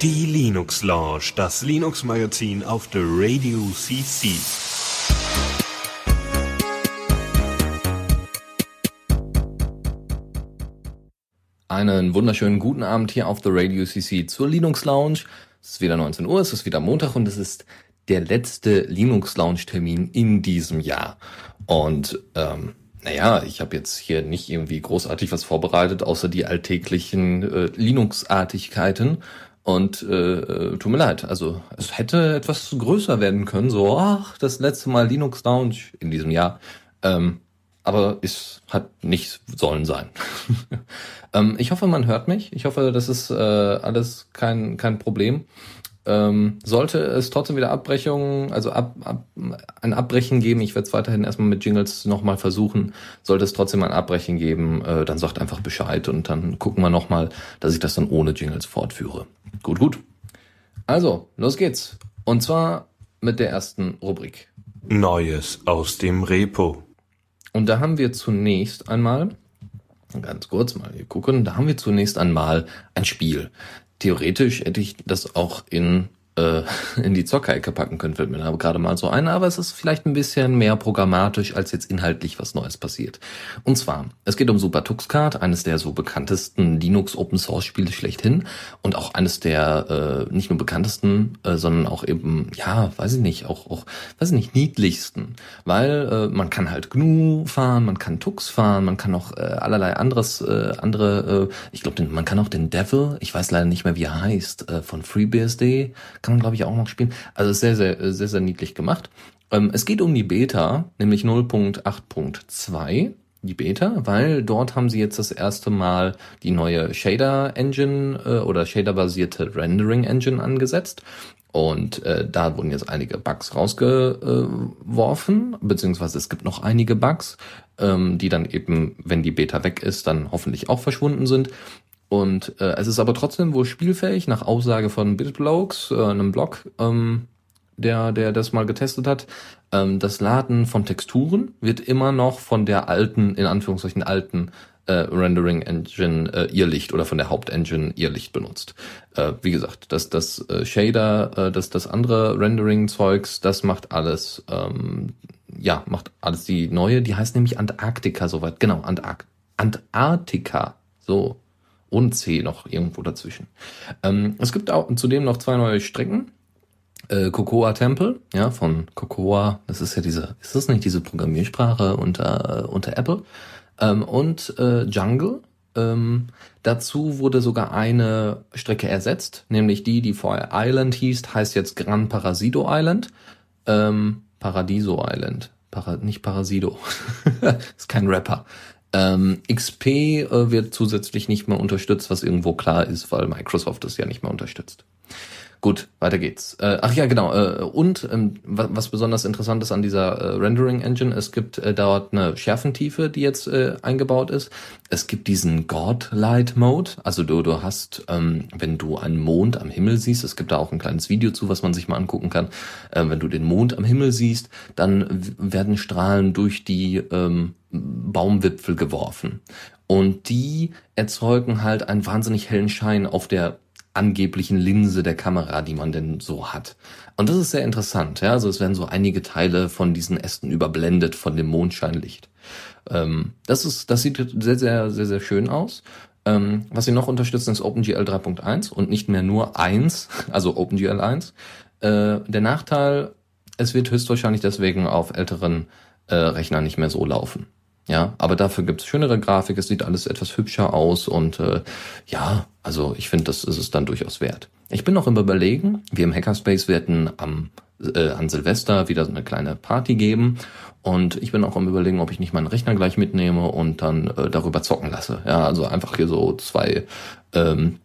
Die Linux Lounge, das Linux Magazin auf der Radio CC. Einen wunderschönen guten Abend hier auf der Radio CC zur Linux Lounge. Es ist wieder 19 Uhr, es ist wieder Montag und es ist der letzte Linux Lounge Termin in diesem Jahr. Und ähm, naja, ich habe jetzt hier nicht irgendwie großartig was vorbereitet, außer die alltäglichen äh, Linux-Artigkeiten. Und äh, äh, tut mir leid, also es hätte etwas größer werden können, so, ach, das letzte Mal Linux Lounge in diesem Jahr. Ähm, aber es hat nicht sollen sein. ähm, ich hoffe, man hört mich. Ich hoffe, das ist äh, alles kein, kein Problem. Ähm, sollte es trotzdem wieder Abbrechungen, also ab, ab, ein Abbrechen geben, ich werde es weiterhin erstmal mit Jingles nochmal versuchen, sollte es trotzdem ein Abbrechen geben, äh, dann sagt einfach Bescheid und dann gucken wir nochmal, dass ich das dann ohne Jingles fortführe. Gut, gut. Also, los geht's. Und zwar mit der ersten Rubrik. Neues aus dem Repo. Und da haben wir zunächst einmal, ganz kurz mal hier gucken, da haben wir zunächst einmal ein Spiel. Theoretisch hätte ich das auch in äh, in die Zockerecke packen können, fällt mir gerade mal so ein, aber es ist vielleicht ein bisschen mehr programmatisch, als jetzt inhaltlich was Neues passiert. Und zwar, es geht um Super Tuxcard, eines der so bekanntesten Linux Open Source Spiele schlechthin. Und auch eines der äh, nicht nur bekanntesten, äh, sondern auch eben, ja, weiß ich nicht, auch, auch weiß ich nicht, niedlichsten, weil äh, man kann halt GNU fahren, man kann Tux fahren, man kann auch äh, allerlei anderes, äh, andere, äh, ich glaube, man kann auch den Devil, ich weiß leider nicht mehr, wie er heißt, äh, von FreeBSD, kann man glaube ich auch noch spielen. Also sehr, sehr, sehr, sehr niedlich gemacht. Ähm, es geht um die Beta, nämlich 0.8.2 die Beta, weil dort haben sie jetzt das erste Mal die neue Shader Engine äh, oder Shader basierte Rendering Engine angesetzt. Und äh, da wurden jetzt einige Bugs rausgeworfen, beziehungsweise es gibt noch einige Bugs, ähm, die dann eben, wenn die Beta weg ist, dann hoffentlich auch verschwunden sind. Und äh, es ist aber trotzdem wohl spielfähig, nach Aussage von BitBlogs, äh, einem Blog, ähm, der, der das mal getestet hat. Ähm, das Laden von Texturen wird immer noch von der alten, in Anführungszeichen alten äh, Rendering Engine äh, Irrlicht oder von der Hauptengine Irrlicht benutzt. Äh, wie gesagt, das, das äh, Shader, äh, das, das andere Rendering-Zeugs, das macht alles, ähm, ja, macht alles die neue, die heißt nämlich Antarktika soweit, genau, Antark Antarktika, so, und C noch irgendwo dazwischen. Ähm, es gibt auch zudem noch zwei neue Strecken. Äh, Cocoa Temple, ja, von Cocoa, das ist ja diese, ist das nicht diese Programmiersprache unter, äh, unter Apple? Ähm, und äh, Jungle. Ähm, dazu wurde sogar eine Strecke ersetzt, nämlich die, die vorher Island hieß, heißt jetzt Gran Parasido Island. Ähm, Paradiso Island. Para, nicht Parasido. ist kein Rapper. Ähm, XP äh, wird zusätzlich nicht mehr unterstützt, was irgendwo klar ist, weil Microsoft es ja nicht mehr unterstützt. Gut, weiter geht's. Äh, ach ja, genau. Äh, und ähm, was besonders interessant ist an dieser äh, Rendering Engine, es gibt äh, dort eine Schärfentiefe, die jetzt äh, eingebaut ist. Es gibt diesen Godlight Mode. Also du, du hast, ähm, wenn du einen Mond am Himmel siehst, es gibt da auch ein kleines Video zu, was man sich mal angucken kann. Äh, wenn du den Mond am Himmel siehst, dann werden Strahlen durch die ähm, Baumwipfel geworfen. Und die erzeugen halt einen wahnsinnig hellen Schein auf der angeblichen Linse der Kamera, die man denn so hat. Und das ist sehr interessant. Ja? Also es werden so einige Teile von diesen Ästen überblendet von dem Mondscheinlicht. Ähm, das ist, das sieht sehr, sehr, sehr, sehr schön aus. Ähm, was sie noch unterstützen, ist OpenGL 3.1 und nicht mehr nur 1, also OpenGL 1. Äh, der Nachteil, es wird höchstwahrscheinlich deswegen auf älteren äh, Rechnern nicht mehr so laufen. Ja, aber dafür gibt's schönere Grafik, es sieht alles etwas hübscher aus und äh, ja, also ich finde, das ist es dann durchaus wert. Ich bin noch im Überlegen, wir im Hackerspace werden am äh, an Silvester wieder so eine kleine Party geben und ich bin auch am überlegen, ob ich nicht meinen Rechner gleich mitnehme und dann äh, darüber zocken lasse. Ja, also einfach hier so zwei ähm,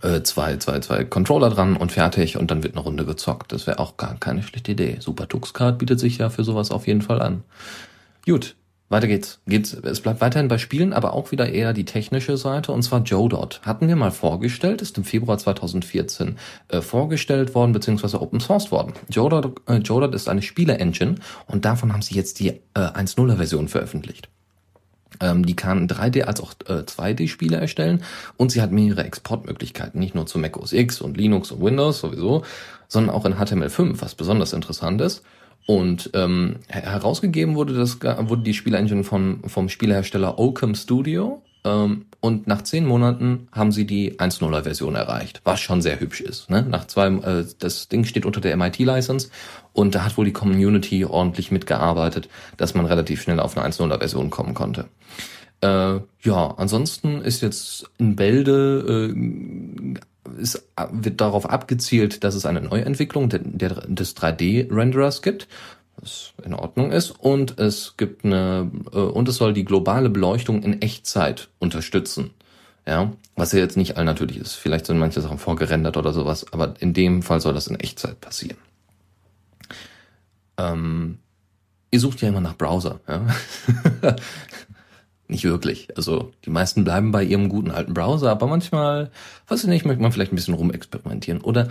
äh, zwei, zwei, zwei Controller dran und fertig und dann wird eine Runde gezockt. Das wäre auch gar keine schlechte Idee. Super Tuxcard bietet sich ja für sowas auf jeden Fall an. Gut, weiter geht's. geht's. Es bleibt weiterhin bei Spielen, aber auch wieder eher die technische Seite, und zwar Jodot. Hatten wir mal vorgestellt, ist im Februar 2014 äh, vorgestellt worden, beziehungsweise open sourced worden. Jodot, äh, Jodot ist eine Spiele-Engine und davon haben sie jetzt die äh, 1.0er Version veröffentlicht. Ähm, die kann 3D als auch äh, 2D-Spiele erstellen und sie hat mehrere Exportmöglichkeiten, nicht nur zu Mac OS X und Linux und Windows sowieso, sondern auch in HTML5, was besonders interessant ist. Und ähm, herausgegeben wurde das wurde die Spielengine von vom Spielehersteller Occam Studio ähm, und nach zehn Monaten haben sie die 1.0er Version erreicht, was schon sehr hübsch ist. Ne? Nach zwei, äh, das Ding steht unter der MIT-License und da hat wohl die Community ordentlich mitgearbeitet, dass man relativ schnell auf eine 1.0er Version kommen konnte. Äh, ja, ansonsten ist jetzt in Bälde äh, ist, wird darauf abgezielt, dass es eine Neuentwicklung der, der, des 3D-Renderers gibt, was in Ordnung ist, und es gibt eine äh, und es soll die globale Beleuchtung in Echtzeit unterstützen. Ja, was ja jetzt nicht allnatürlich ist. Vielleicht sind manche Sachen vorgerendert oder sowas, aber in dem Fall soll das in Echtzeit passieren. Ähm, ihr sucht ja immer nach Browser. Ja? Nicht wirklich. Also die meisten bleiben bei ihrem guten alten Browser, aber manchmal, weiß ich nicht, möchte man vielleicht ein bisschen rumexperimentieren. Oder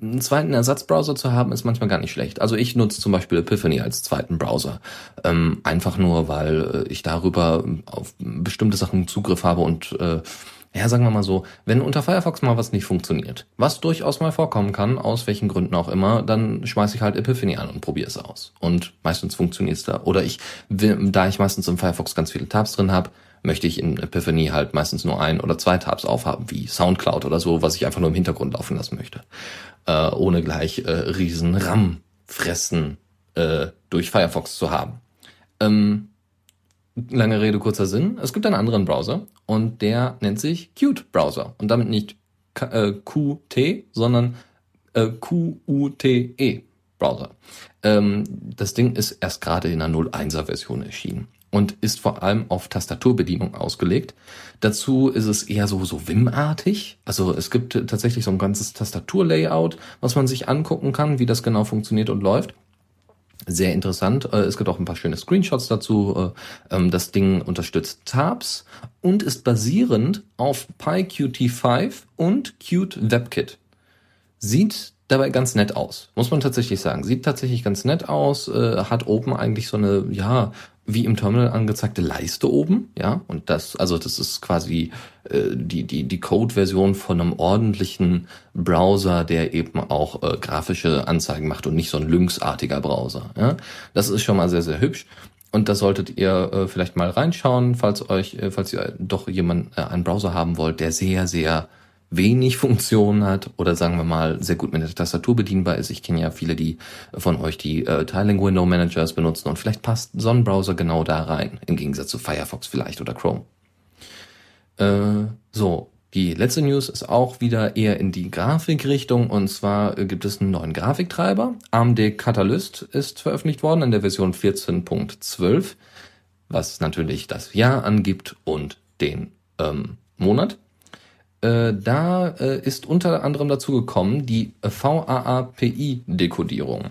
einen zweiten Ersatzbrowser zu haben, ist manchmal gar nicht schlecht. Also ich nutze zum Beispiel Epiphany als zweiten Browser. Ähm, einfach nur, weil ich darüber auf bestimmte Sachen Zugriff habe und äh, ja, sagen wir mal so, wenn unter Firefox mal was nicht funktioniert, was durchaus mal vorkommen kann, aus welchen Gründen auch immer, dann schmeiße ich halt Epiphany an und probiere es aus. Und meistens funktioniert es da. Oder ich, da ich meistens im Firefox ganz viele Tabs drin habe, möchte ich in Epiphany halt meistens nur ein oder zwei Tabs aufhaben, wie Soundcloud oder so, was ich einfach nur im Hintergrund laufen lassen möchte. Äh, ohne gleich äh, riesen RAM fressen äh, durch Firefox zu haben. Ähm, lange Rede, kurzer Sinn. Es gibt einen anderen Browser und der nennt sich Qt Browser. Und damit nicht K äh, Qt, sondern äh, QUTE Browser. Ähm, das Ding ist erst gerade in einer 01er Version erschienen und ist vor allem auf Tastaturbedienung ausgelegt. Dazu ist es eher so, so Wim-artig. Also es gibt tatsächlich so ein ganzes Tastaturlayout, was man sich angucken kann, wie das genau funktioniert und läuft sehr interessant. Äh, es gibt auch ein paar schöne Screenshots dazu. Äh, ähm, das Ding unterstützt Tabs und ist basierend auf PyQt5 und Qt WebKit. Sieht dabei ganz nett aus, muss man tatsächlich sagen. Sieht tatsächlich ganz nett aus, äh, hat oben eigentlich so eine, ja, wie im Terminal angezeigte Leiste oben, ja, und das, also das ist quasi äh, die die die Code-Version von einem ordentlichen Browser, der eben auch äh, grafische Anzeigen macht und nicht so ein Lynx-artiger Browser. Ja, das ist schon mal sehr sehr hübsch. Und das solltet ihr äh, vielleicht mal reinschauen, falls euch, äh, falls ihr doch jemand äh, einen Browser haben wollt, der sehr sehr wenig Funktionen hat oder sagen wir mal sehr gut mit der Tastatur bedienbar ist. Ich kenne ja viele, die von euch die äh, Tiling Window Managers benutzen und vielleicht passt so ein Browser genau da rein, im Gegensatz zu Firefox vielleicht oder Chrome. Äh, so, die letzte News ist auch wieder eher in die Grafikrichtung und zwar äh, gibt es einen neuen Grafiktreiber. AMD Catalyst ist veröffentlicht worden in der Version 14.12, was natürlich das Jahr angibt und den ähm, Monat. Äh, da äh, ist unter anderem dazu gekommen die VAAPI-Dekodierung.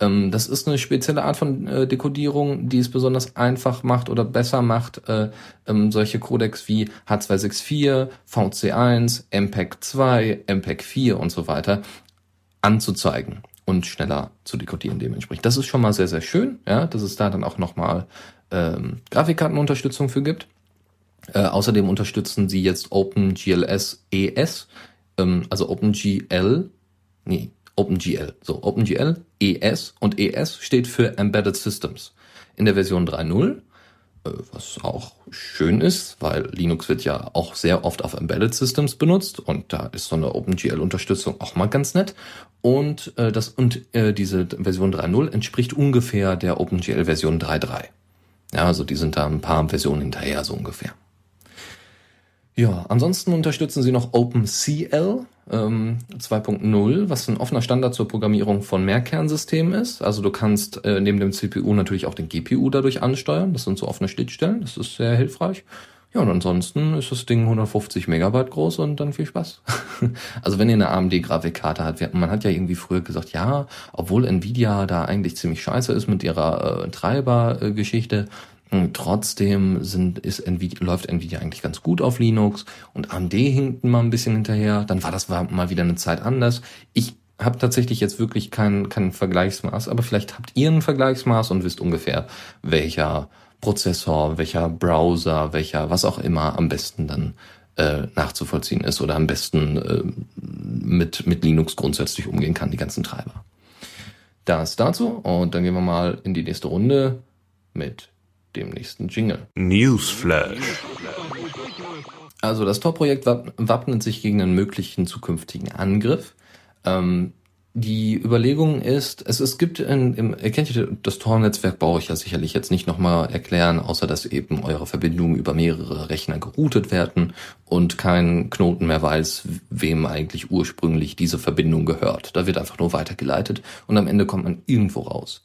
Ähm, das ist eine spezielle Art von äh, Dekodierung, die es besonders einfach macht oder besser macht, äh, ähm, solche Codecs wie H264, VC1, MPEG 2, MPEG 4 und so weiter anzuzeigen und schneller zu dekodieren dementsprechend. Das ist schon mal sehr, sehr schön, ja, dass es da dann auch nochmal ähm, Grafikkartenunterstützung für gibt. Äh, außerdem unterstützen sie jetzt OpenGLS ES, ähm, also OpenGL, nee, OpenGL, so OpenGL ES und ES steht für Embedded Systems. In der Version 3.0, äh, was auch schön ist, weil Linux wird ja auch sehr oft auf Embedded Systems benutzt und da ist so eine OpenGL-Unterstützung auch mal ganz nett. Und äh, das und äh, diese Version 3.0 entspricht ungefähr der OpenGL-Version 3.3. Ja, also die sind da ein paar Versionen hinterher so ungefähr. Ja, ansonsten unterstützen sie noch OpenCL ähm, 2.0, was ein offener Standard zur Programmierung von Mehrkernsystemen ist. Also du kannst äh, neben dem CPU natürlich auch den GPU dadurch ansteuern. Das sind so offene Schnittstellen. Das ist sehr hilfreich. Ja, und ansonsten ist das Ding 150 Megabyte groß und dann viel Spaß. also wenn ihr eine AMD-Grafikkarte habt, man hat ja irgendwie früher gesagt, ja, obwohl Nvidia da eigentlich ziemlich scheiße ist mit ihrer äh, Treiber-Geschichte, äh, Trotzdem sind, ist Nvidia, läuft Nvidia eigentlich ganz gut auf Linux und AMD hinkt mal ein bisschen hinterher. Dann war das mal wieder eine Zeit anders. Ich habe tatsächlich jetzt wirklich kein, kein Vergleichsmaß, aber vielleicht habt ihr ein Vergleichsmaß und wisst ungefähr, welcher Prozessor, welcher Browser, welcher was auch immer am besten dann äh, nachzuvollziehen ist oder am besten äh, mit, mit Linux grundsätzlich umgehen kann, die ganzen Treiber. Das dazu und dann gehen wir mal in die nächste Runde mit dem nächsten Jingle. Newsflash. Also das Tor-Projekt wappnet sich gegen einen möglichen zukünftigen Angriff. Ähm, die Überlegung ist, es, es gibt in, im, ihr kennt ja das Tor-Netzwerk, brauche ich ja sicherlich jetzt nicht nochmal erklären, außer dass eben eure Verbindungen über mehrere Rechner geroutet werden und kein Knoten mehr weiß, wem eigentlich ursprünglich diese Verbindung gehört. Da wird einfach nur weitergeleitet und am Ende kommt man irgendwo raus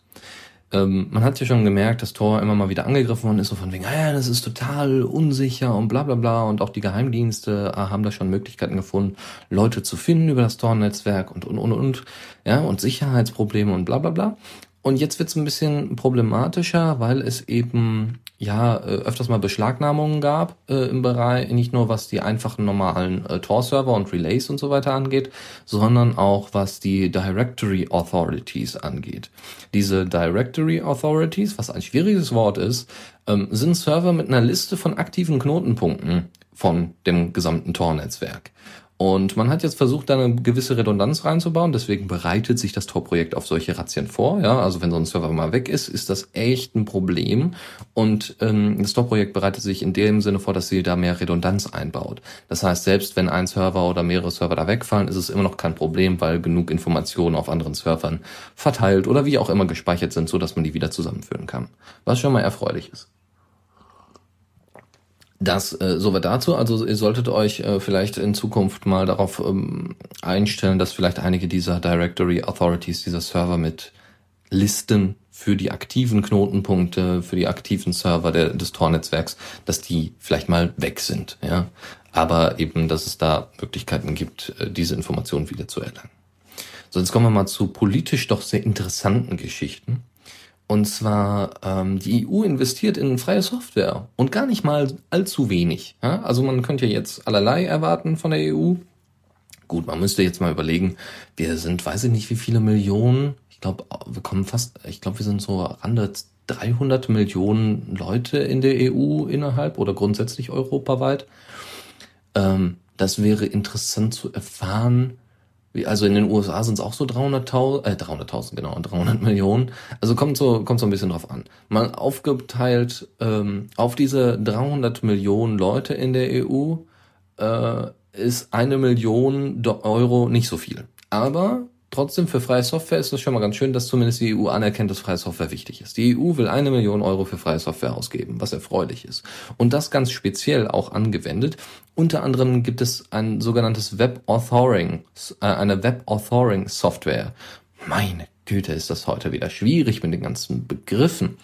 ähm, man hat ja schon gemerkt, dass Tor immer mal wieder angegriffen worden ist, so von wegen, ah, das ist total unsicher und bla bla bla. Und auch die Geheimdienste äh, haben da schon Möglichkeiten gefunden, Leute zu finden über das Tor-Netzwerk und und und und, ja, und Sicherheitsprobleme und bla bla bla. Und jetzt wird es ein bisschen problematischer, weil es eben ja äh, öfters mal Beschlagnahmungen gab äh, im Bereich, nicht nur was die einfachen normalen äh, Tor-Server und Relays und so weiter angeht, sondern auch was die Directory Authorities angeht. Diese Directory Authorities, was ein schwieriges Wort ist, ähm, sind Server mit einer Liste von aktiven Knotenpunkten von dem gesamten Tor-Netzwerk. Und man hat jetzt versucht, da eine gewisse Redundanz reinzubauen. Deswegen bereitet sich das Tor-Projekt auf solche Razzien vor. Ja, also wenn so ein Server mal weg ist, ist das echt ein Problem. Und ähm, das Tor-Projekt bereitet sich in dem Sinne vor, dass sie da mehr Redundanz einbaut. Das heißt, selbst wenn ein Server oder mehrere Server da wegfallen, ist es immer noch kein Problem, weil genug Informationen auf anderen Servern verteilt oder wie auch immer gespeichert sind, so dass man die wieder zusammenführen kann. Was schon mal erfreulich ist. Das äh, soweit dazu. Also ihr solltet euch äh, vielleicht in Zukunft mal darauf ähm, einstellen, dass vielleicht einige dieser Directory Authorities, dieser Server mit Listen für die aktiven Knotenpunkte, für die aktiven Server der, des Tor-Netzwerks, dass die vielleicht mal weg sind. Ja, aber eben, dass es da Möglichkeiten gibt, äh, diese Informationen wieder zu erlangen. So, jetzt kommen wir mal zu politisch doch sehr interessanten Geschichten. Und zwar, ähm, die EU investiert in freie Software und gar nicht mal allzu wenig. Ja? Also man könnte ja jetzt allerlei erwarten von der EU. Gut, man müsste jetzt mal überlegen, wir sind, weiß ich nicht, wie viele Millionen. Ich glaube, wir kommen fast, ich glaube, wir sind so rande 300 Millionen Leute in der EU innerhalb oder grundsätzlich europaweit. Ähm, das wäre interessant zu erfahren, also in den USA sind es auch so 300.000, äh 300.000 genau, 300 Millionen. Also kommt so kommt so ein bisschen drauf an. Mal aufgeteilt ähm, auf diese 300 Millionen Leute in der EU äh, ist eine Million Euro nicht so viel. Aber Trotzdem für freie Software ist es schon mal ganz schön, dass zumindest die EU anerkennt, dass freie Software wichtig ist. Die EU will eine Million Euro für freie Software ausgeben, was erfreulich ist. Und das ganz speziell auch angewendet. Unter anderem gibt es ein sogenanntes Web Authoring, äh, eine Web Authoring Software. Meine Güte, ist das heute wieder schwierig mit den ganzen Begriffen.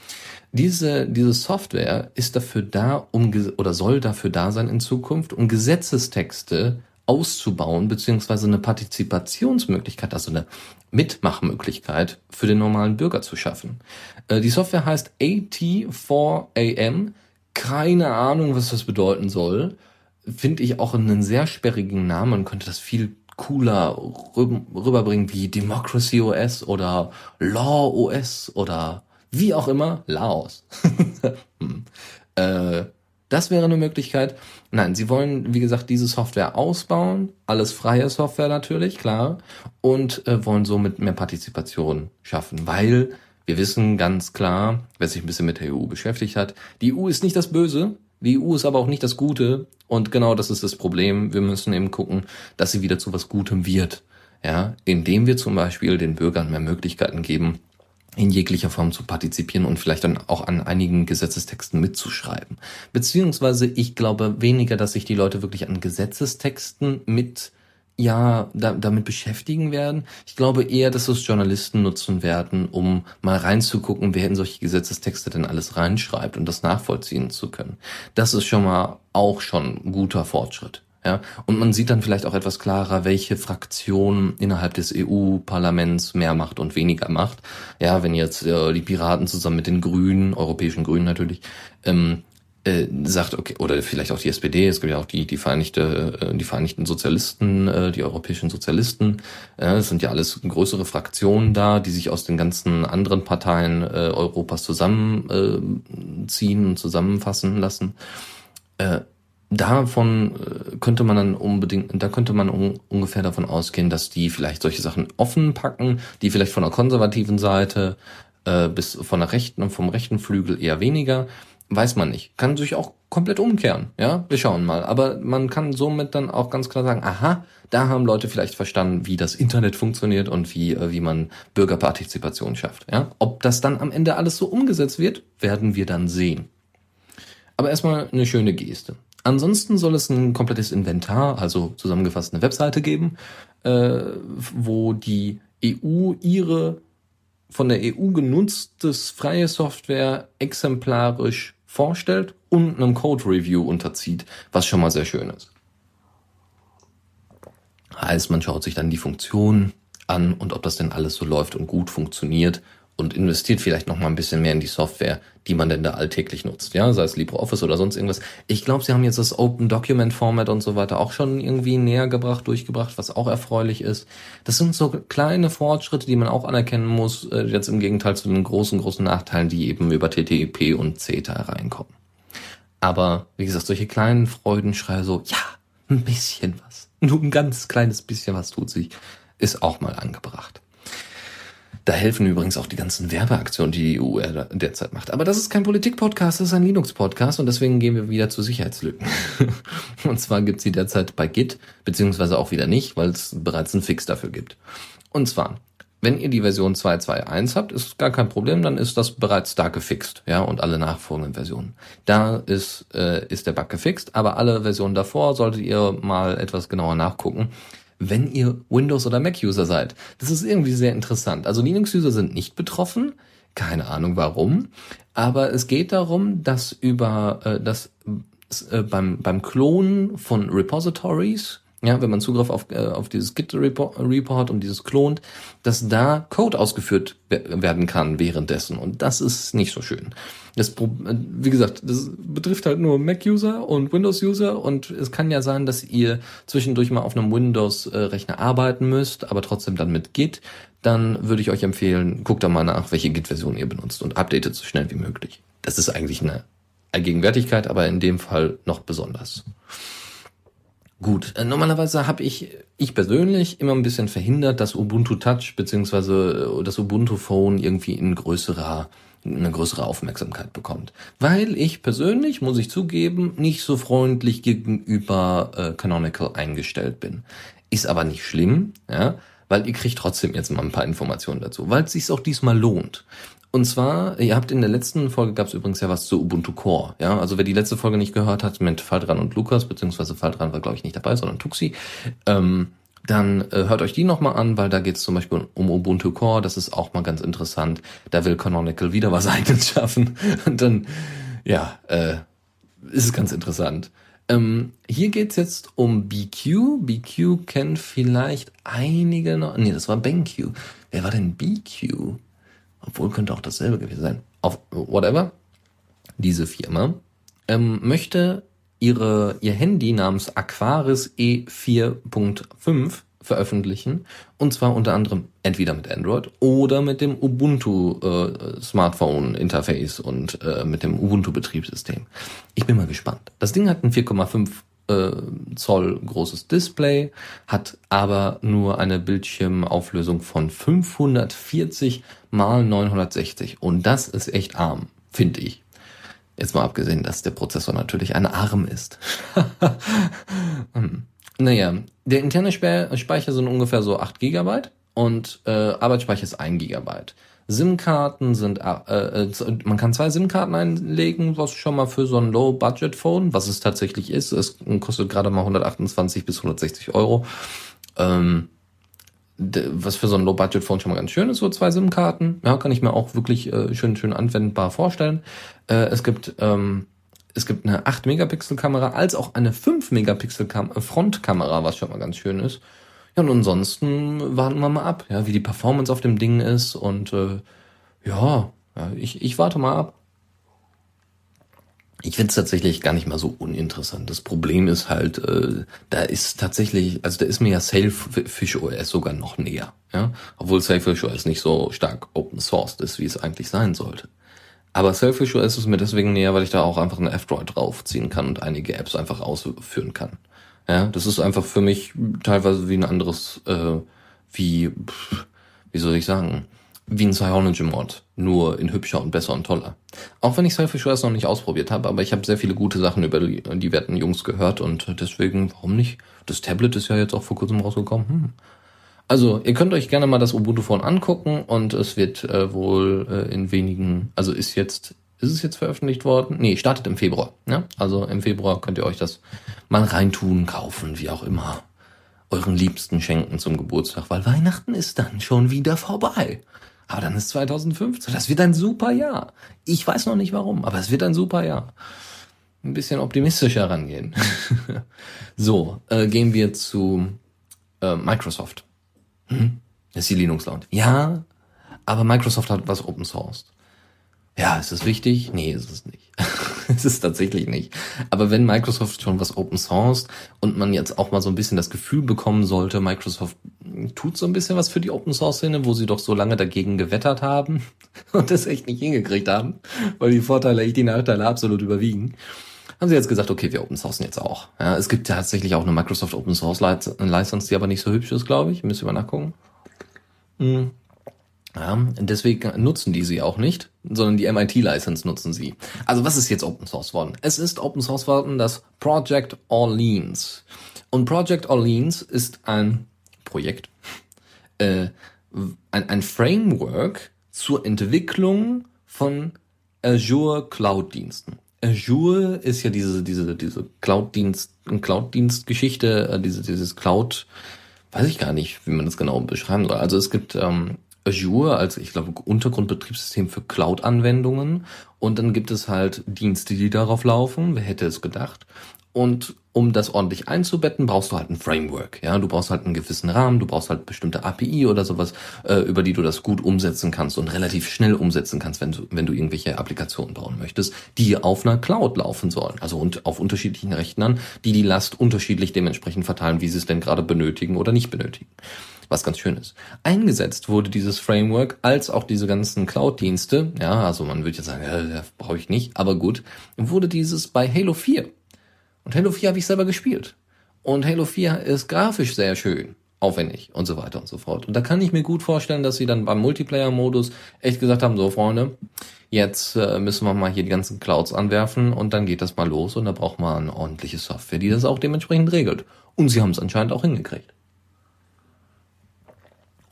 Diese, diese Software ist dafür da, um, oder soll dafür da sein in Zukunft, um Gesetzestexte auszubauen, beziehungsweise eine Partizipationsmöglichkeit, also eine Mitmachmöglichkeit für den normalen Bürger zu schaffen. Äh, die Software heißt AT4AM. Keine Ahnung, was das bedeuten soll. Finde ich auch einen sehr sperrigen Namen. Man könnte das viel cooler rüberbringen wie Democracy OS oder Law OS oder wie auch immer, Laos. hm. äh, das wäre eine Möglichkeit. Nein, sie wollen, wie gesagt, diese Software ausbauen, alles freie Software natürlich, klar, und äh, wollen somit mehr Partizipation schaffen, weil wir wissen ganz klar, wer sich ein bisschen mit der EU beschäftigt hat, die EU ist nicht das Böse, die EU ist aber auch nicht das Gute und genau das ist das Problem. Wir müssen eben gucken, dass sie wieder zu was Gutem wird. Ja, indem wir zum Beispiel den Bürgern mehr Möglichkeiten geben, in jeglicher Form zu partizipieren und vielleicht dann auch an einigen Gesetzestexten mitzuschreiben. Beziehungsweise ich glaube weniger, dass sich die Leute wirklich an Gesetzestexten mit ja, da, damit beschäftigen werden. Ich glaube eher, dass es Journalisten nutzen werden, um mal reinzugucken, wer in solche Gesetzestexte denn alles reinschreibt und das nachvollziehen zu können. Das ist schon mal auch schon ein guter Fortschritt. Ja, und man sieht dann vielleicht auch etwas klarer, welche Fraktion innerhalb des EU-Parlaments mehr macht und weniger macht. Ja, wenn jetzt äh, die Piraten zusammen mit den Grünen, europäischen Grünen natürlich, ähm, äh, sagt, okay, oder vielleicht auch die SPD, es gibt ja auch die, die Vereinigte, äh, die Vereinigten Sozialisten, äh, die europäischen Sozialisten, äh, es sind ja alles größere Fraktionen da, die sich aus den ganzen anderen Parteien äh, Europas zusammenziehen äh, und zusammenfassen lassen. Äh, davon äh, könnte man dann unbedingt, da könnte man un, ungefähr davon ausgehen, dass die vielleicht solche Sachen offen packen, die vielleicht von der konservativen Seite äh, bis von der rechten und vom rechten Flügel eher weniger, weiß man nicht. Kann sich auch komplett umkehren, ja, wir schauen mal. Aber man kann somit dann auch ganz klar sagen, aha, da haben Leute vielleicht verstanden, wie das Internet funktioniert und wie, äh, wie man Bürgerpartizipation schafft, ja. Ob das dann am Ende alles so umgesetzt wird, werden wir dann sehen. Aber erstmal eine schöne Geste. Ansonsten soll es ein komplettes Inventar, also zusammengefasst eine Webseite geben, äh, wo die EU ihre von der EU genutztes freie Software exemplarisch vorstellt und einem Code Review unterzieht, was schon mal sehr schön ist. Heißt, man schaut sich dann die Funktionen an und ob das denn alles so läuft und gut funktioniert und investiert vielleicht noch mal ein bisschen mehr in die Software, die man denn da alltäglich nutzt, ja, sei es LibreOffice oder sonst irgendwas. Ich glaube, sie haben jetzt das Open Document Format und so weiter auch schon irgendwie näher gebracht, durchgebracht, was auch erfreulich ist. Das sind so kleine Fortschritte, die man auch anerkennen muss, äh, jetzt im Gegenteil zu den großen, großen Nachteilen, die eben über TTIP und CETA reinkommen. Aber, wie gesagt, solche kleinen Freudenschreie so, ja, ein bisschen was, nur ein ganz kleines bisschen was tut sich, ist auch mal angebracht. Da helfen übrigens auch die ganzen Werbeaktionen, die die EU derzeit macht. Aber das ist kein Politik-Podcast, das ist ein Linux-Podcast und deswegen gehen wir wieder zu Sicherheitslücken. und zwar gibt sie derzeit bei Git, beziehungsweise auch wieder nicht, weil es bereits einen Fix dafür gibt. Und zwar, wenn ihr die Version 2.2.1 habt, ist gar kein Problem, dann ist das bereits da gefixt, ja, und alle nachfolgenden Versionen. Da ist, äh, ist der Bug gefixt, aber alle Versionen davor solltet ihr mal etwas genauer nachgucken wenn ihr Windows- oder Mac-User seid. Das ist irgendwie sehr interessant. Also Linux-User sind nicht betroffen, keine Ahnung warum, aber es geht darum, dass über äh, das äh, beim beim Klonen von Repositories ja, wenn man Zugriff auf, äh, auf dieses Git-Report und dieses klont, dass da Code ausgeführt werden kann währenddessen. Und das ist nicht so schön. Das, äh, wie gesagt, das betrifft halt nur Mac-User und Windows-User und es kann ja sein, dass ihr zwischendurch mal auf einem Windows-Rechner arbeiten müsst, aber trotzdem dann mit Git. Dann würde ich euch empfehlen, guckt da mal nach, welche Git-Version ihr benutzt und updatet so schnell wie möglich. Das ist eigentlich eine Allgegenwärtigkeit, aber in dem Fall noch besonders. Gut, äh, normalerweise habe ich, ich persönlich immer ein bisschen verhindert, dass Ubuntu Touch beziehungsweise äh, das Ubuntu Phone irgendwie in größerer eine größere Aufmerksamkeit bekommt. Weil ich persönlich, muss ich zugeben, nicht so freundlich gegenüber äh, Canonical eingestellt bin. Ist aber nicht schlimm, ja, weil ihr kriegt trotzdem jetzt mal ein paar Informationen dazu, weil es sich auch diesmal lohnt. Und zwar, ihr habt in der letzten Folge gab es übrigens ja was zu Ubuntu Core. Ja, also wer die letzte Folge nicht gehört hat mit Faldran und Lukas, beziehungsweise Faldran war glaube ich nicht dabei, sondern Tuxi, ähm, dann äh, hört euch die nochmal an, weil da geht es zum Beispiel um Ubuntu Core, das ist auch mal ganz interessant. Da will Canonical wieder was eigenes schaffen. Und dann, ja, äh, ist es ganz interessant. Ähm, hier geht's jetzt um BQ. BQ kennt vielleicht einige noch. Nee, das war BenQ. Wer war denn BQ? Obwohl könnte auch dasselbe gewesen sein, auf whatever, diese Firma, ähm, möchte ihre, ihr Handy namens Aquaris E4.5 veröffentlichen. Und zwar unter anderem entweder mit Android oder mit dem Ubuntu äh, Smartphone Interface und äh, mit dem Ubuntu Betriebssystem. Ich bin mal gespannt. Das Ding hat ein 4,5 äh, Zoll großes Display, hat aber nur eine Bildschirmauflösung von 540 mal 960 und das ist echt arm, finde ich. Jetzt mal abgesehen, dass der Prozessor natürlich ein ARM ist. hm. Naja, der interne Speicher sind ungefähr so 8 GB und äh, Arbeitsspeicher ist 1 GB. SIM-Karten sind, äh, äh, man kann zwei SIM-Karten einlegen, was schon mal für so ein Low-Budget-Phone, was es tatsächlich ist, es kostet gerade mal 128 bis 160 Euro. Ähm, was für so ein Low-Budget-Phone schon mal ganz schön ist, so zwei SIM-Karten. Ja, kann ich mir auch wirklich äh, schön, schön anwendbar vorstellen. Äh, es gibt, ähm, es gibt eine 8-Megapixel-Kamera als auch eine 5-Megapixel-Frontkamera, was schon mal ganz schön ist. Ja, und ansonsten warten wir mal ab, ja, wie die Performance auf dem Ding ist und äh, ja, ja ich, ich warte mal ab. Ich finde es tatsächlich gar nicht mal so uninteressant. Das Problem ist halt, äh, da ist tatsächlich, also da ist mir ja Sailfish OS sogar noch näher, ja, obwohl Sailfish OS nicht so stark Open Sourced ist, wie es eigentlich sein sollte. Aber Selfish OS ist mir deswegen näher, weil ich da auch einfach eine F-Droid draufziehen kann und einige Apps einfach ausführen kann. Ja, das ist einfach für mich teilweise wie ein anderes, äh, wie, wie soll ich sagen, wie ein Cyanogen-Mod, nur in hübscher und besser und toller. Auch wenn ich Selfish OS noch nicht ausprobiert habe, aber ich habe sehr viele gute Sachen über die, die werten Jungs gehört und deswegen, warum nicht? Das Tablet ist ja jetzt auch vor kurzem rausgekommen. Hm. Also, ihr könnt euch gerne mal das Ubuntu Phone angucken und es wird äh, wohl äh, in wenigen, also ist jetzt, ist es jetzt veröffentlicht worden? Nee, startet im Februar. Ja? Also im Februar könnt ihr euch das mal reintun, kaufen, wie auch immer. Euren Liebsten schenken zum Geburtstag, weil Weihnachten ist dann schon wieder vorbei. Aber dann ist 2015. Das wird ein super Jahr. Ich weiß noch nicht warum, aber es wird ein super Jahr. Ein bisschen optimistischer rangehen. so, äh, gehen wir zu äh, Microsoft. Hm? Das ist die Linux Lounge. Ja, aber Microsoft hat was Open Source. Ja, ist es wichtig? Nee, ist es nicht. es ist tatsächlich nicht. Aber wenn Microsoft schon was Open Source und man jetzt auch mal so ein bisschen das Gefühl bekommen sollte, Microsoft tut so ein bisschen was für die Open Source Szene, wo sie doch so lange dagegen gewettert haben und das echt nicht hingekriegt haben, weil die Vorteile echt die Nachteile absolut überwiegen. Haben sie jetzt gesagt, okay, wir Open Sourcen jetzt auch. Ja, es gibt tatsächlich auch eine Microsoft Open Source License, die aber nicht so hübsch ist, glaube ich. Müssen wir mal nachgucken. Mhm. Ja, deswegen nutzen die sie auch nicht, sondern die MIT-License nutzen sie. Also was ist jetzt Open Source worden? Es ist Open Source worden das Project Orleans. Und Project Orleans ist ein Projekt, äh, ein, ein Framework zur Entwicklung von Azure Cloud-Diensten. Azure ist ja diese, diese, diese Cloud-Dienst, Cloud-Dienst-Geschichte, äh, diese, dieses Cloud, weiß ich gar nicht, wie man das genau beschreiben soll. Also es gibt ähm, Azure als, ich glaube, Untergrundbetriebssystem für Cloud-Anwendungen. Und dann gibt es halt Dienste, die darauf laufen. Wer hätte es gedacht? Und um das ordentlich einzubetten, brauchst du halt ein Framework. Ja, du brauchst halt einen gewissen Rahmen, du brauchst halt bestimmte API oder sowas, äh, über die du das gut umsetzen kannst und relativ schnell umsetzen kannst, wenn du, wenn du irgendwelche Applikationen bauen möchtest, die auf einer Cloud laufen sollen. Also und auf unterschiedlichen Rechnern, die die Last unterschiedlich dementsprechend verteilen, wie sie es denn gerade benötigen oder nicht benötigen was ganz schön ist. Eingesetzt wurde dieses Framework als auch diese ganzen Cloud-Dienste, ja, also man würde jetzt sagen, ja, brauche ich nicht, aber gut, wurde dieses bei Halo 4. Und Halo 4 habe ich selber gespielt. Und Halo 4 ist grafisch sehr schön, aufwendig und so weiter und so fort. Und da kann ich mir gut vorstellen, dass sie dann beim Multiplayer-Modus echt gesagt haben, so Freunde, jetzt äh, müssen wir mal hier die ganzen Clouds anwerfen und dann geht das mal los und da braucht man eine ordentliche Software, die das auch dementsprechend regelt. Und sie haben es anscheinend auch hingekriegt.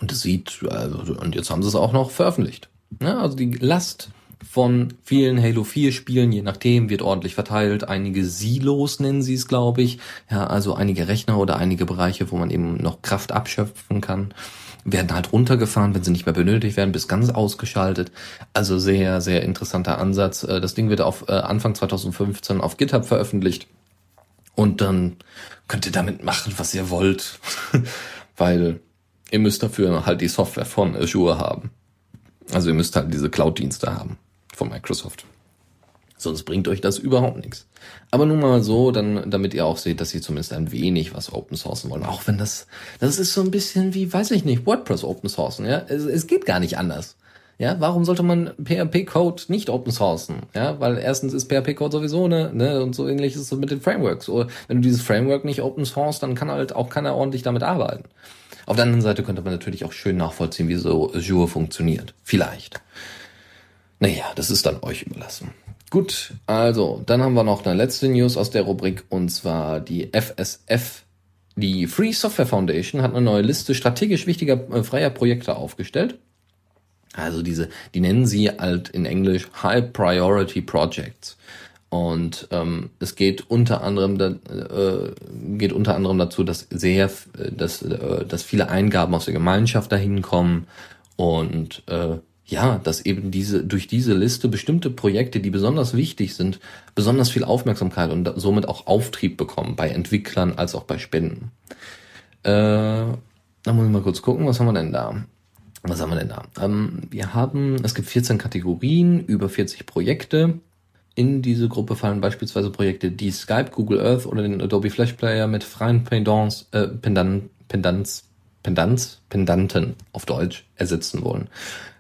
Und es sieht, also, und jetzt haben sie es auch noch veröffentlicht. Ja, also die Last von vielen Halo 4 Spielen, je nachdem, wird ordentlich verteilt. Einige Silos nennen sie es, glaube ich. Ja, also einige Rechner oder einige Bereiche, wo man eben noch Kraft abschöpfen kann, werden halt runtergefahren, wenn sie nicht mehr benötigt werden, bis ganz ausgeschaltet. Also sehr, sehr interessanter Ansatz. Äh, das Ding wird auf äh, Anfang 2015 auf GitHub veröffentlicht. Und dann könnt ihr damit machen, was ihr wollt. Weil Ihr müsst dafür halt die Software von Azure haben. Also ihr müsst halt diese Cloud-Dienste haben von Microsoft. Sonst bringt euch das überhaupt nichts. Aber nun mal so, dann, damit ihr auch seht, dass sie zumindest ein wenig was Open Sourcen wollen. Auch wenn das, das ist so ein bisschen wie, weiß ich nicht, WordPress Open Sourcen, ja. Es, es geht gar nicht anders. Ja, warum sollte man PHP-Code nicht open sourcen? Ja, weil erstens ist PHP-Code sowieso ne, ne, und so ähnlich ist es mit den Frameworks. Oder wenn du dieses Framework nicht open source, dann kann halt auch keiner ordentlich damit arbeiten. Auf der anderen Seite könnte man natürlich auch schön nachvollziehen, wie so Azure funktioniert. Vielleicht. Naja, das ist dann euch überlassen. Gut, also, dann haben wir noch eine letzte News aus der Rubrik und zwar die FSF. Die Free Software Foundation hat eine neue Liste strategisch wichtiger äh, freier Projekte aufgestellt. Also diese, die nennen sie halt in Englisch High Priority Projects. Und ähm, es geht unter anderem da, äh, geht unter anderem dazu, dass sehr, dass, äh, dass viele Eingaben aus der Gemeinschaft dahin kommen und äh, ja, dass eben diese durch diese Liste bestimmte Projekte, die besonders wichtig sind, besonders viel Aufmerksamkeit und somit auch Auftrieb bekommen bei Entwicklern als auch bei Spenden. Äh, da muss ich mal kurz gucken, was haben wir denn da? Was haben wir denn da? Ähm, wir haben, es gibt 14 Kategorien, über 40 Projekte in diese Gruppe fallen beispielsweise Projekte, die Skype, Google Earth oder den Adobe Flash Player mit freien Pendants, äh, Pendan, Pendants, Pendants, Pendanten auf Deutsch ersetzen wollen.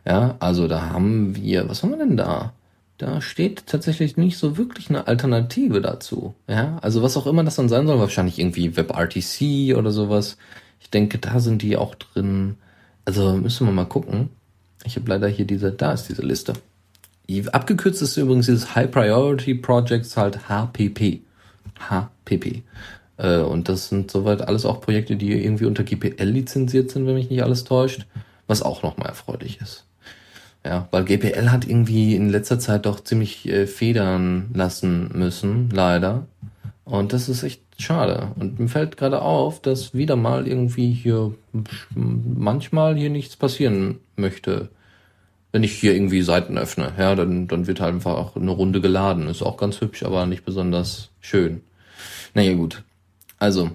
Ja, also da haben wir, was haben wir denn da? Da steht tatsächlich nicht so wirklich eine Alternative dazu. Ja, also was auch immer das dann sein soll, wahrscheinlich irgendwie WebRTC oder sowas. Ich denke, da sind die auch drin. Also müssen wir mal gucken. Ich habe leider hier diese, da ist diese Liste. Abgekürzt ist übrigens dieses High Priority Projects halt HPP. HPP. Äh, und das sind soweit alles auch Projekte, die irgendwie unter GPL lizenziert sind, wenn mich nicht alles täuscht, was auch nochmal erfreulich ist. Ja, weil GPL hat irgendwie in letzter Zeit doch ziemlich äh, federn lassen müssen, leider. Und das ist echt schade. Und mir fällt gerade auf, dass wieder mal irgendwie hier manchmal hier nichts passieren möchte wenn ich hier irgendwie Seiten öffne, ja, dann, dann wird halt einfach auch eine Runde geladen. Ist auch ganz hübsch, aber nicht besonders schön. Naja, gut. Also,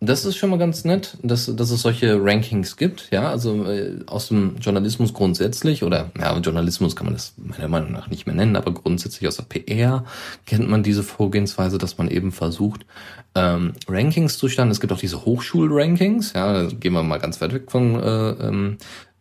das ist schon mal ganz nett, dass, dass es solche Rankings gibt, ja, also äh, aus dem Journalismus grundsätzlich, oder ja, Journalismus kann man das meiner Meinung nach nicht mehr nennen, aber grundsätzlich aus der PR kennt man diese Vorgehensweise, dass man eben versucht, ähm, Rankings zu stellen. Es gibt auch diese Hochschul-Rankings, ja, gehen wir mal ganz weit weg von äh, ähm, äh,